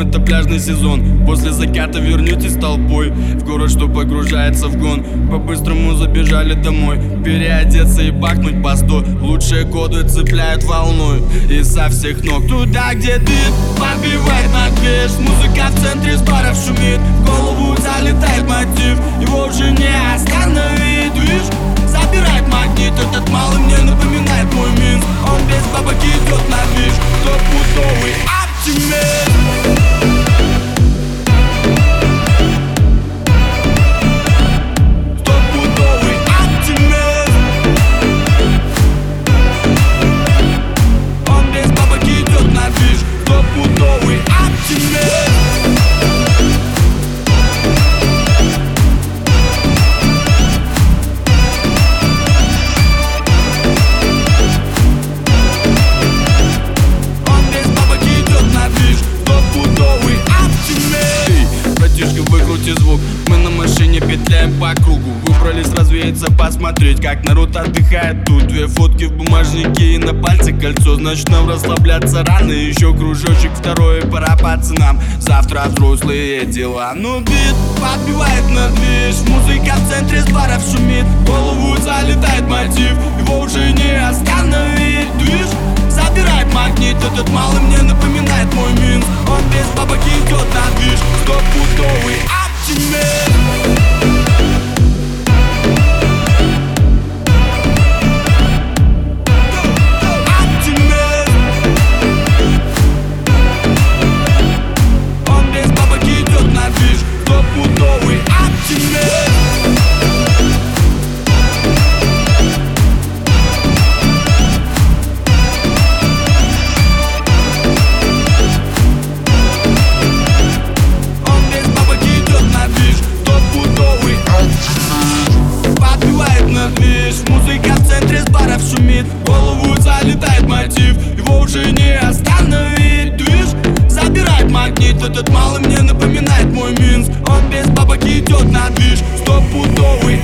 Это пляжный сезон. После заката вернетесь толпой В город, что погружается в гон. По-быстрому забежали домой Переодеться и бахнуть по сто. Лучшие коды цепляют волной И со всех ног. Туда, где дым Побивает на движ Музыка в центре с баров шумит. В голову залетает мотив Его уже не остановить по кругу. Выбрались развеяться, посмотреть Как народ отдыхает. Тут Две фотки в бумажнике и на пальце кольцо. Значит нам расслабляться рано. Еще кружочек второй, пора пацанам Завтра взрослые дела. Ну бит подбивает на движ Музыка в центре с баров шумит. В голову залетает мотив. Его уже не остановить. Движ Забирает магнит, этот малый мне напоминает мой Минск Он без бабок идет на движ. Стопудовый оптимист шумит В голову залетает мотив. Его уже не остановить. Движ забирает магнит. Этот малый мне напоминает мой Минск. Он без бабок идет на движ. Стопудовый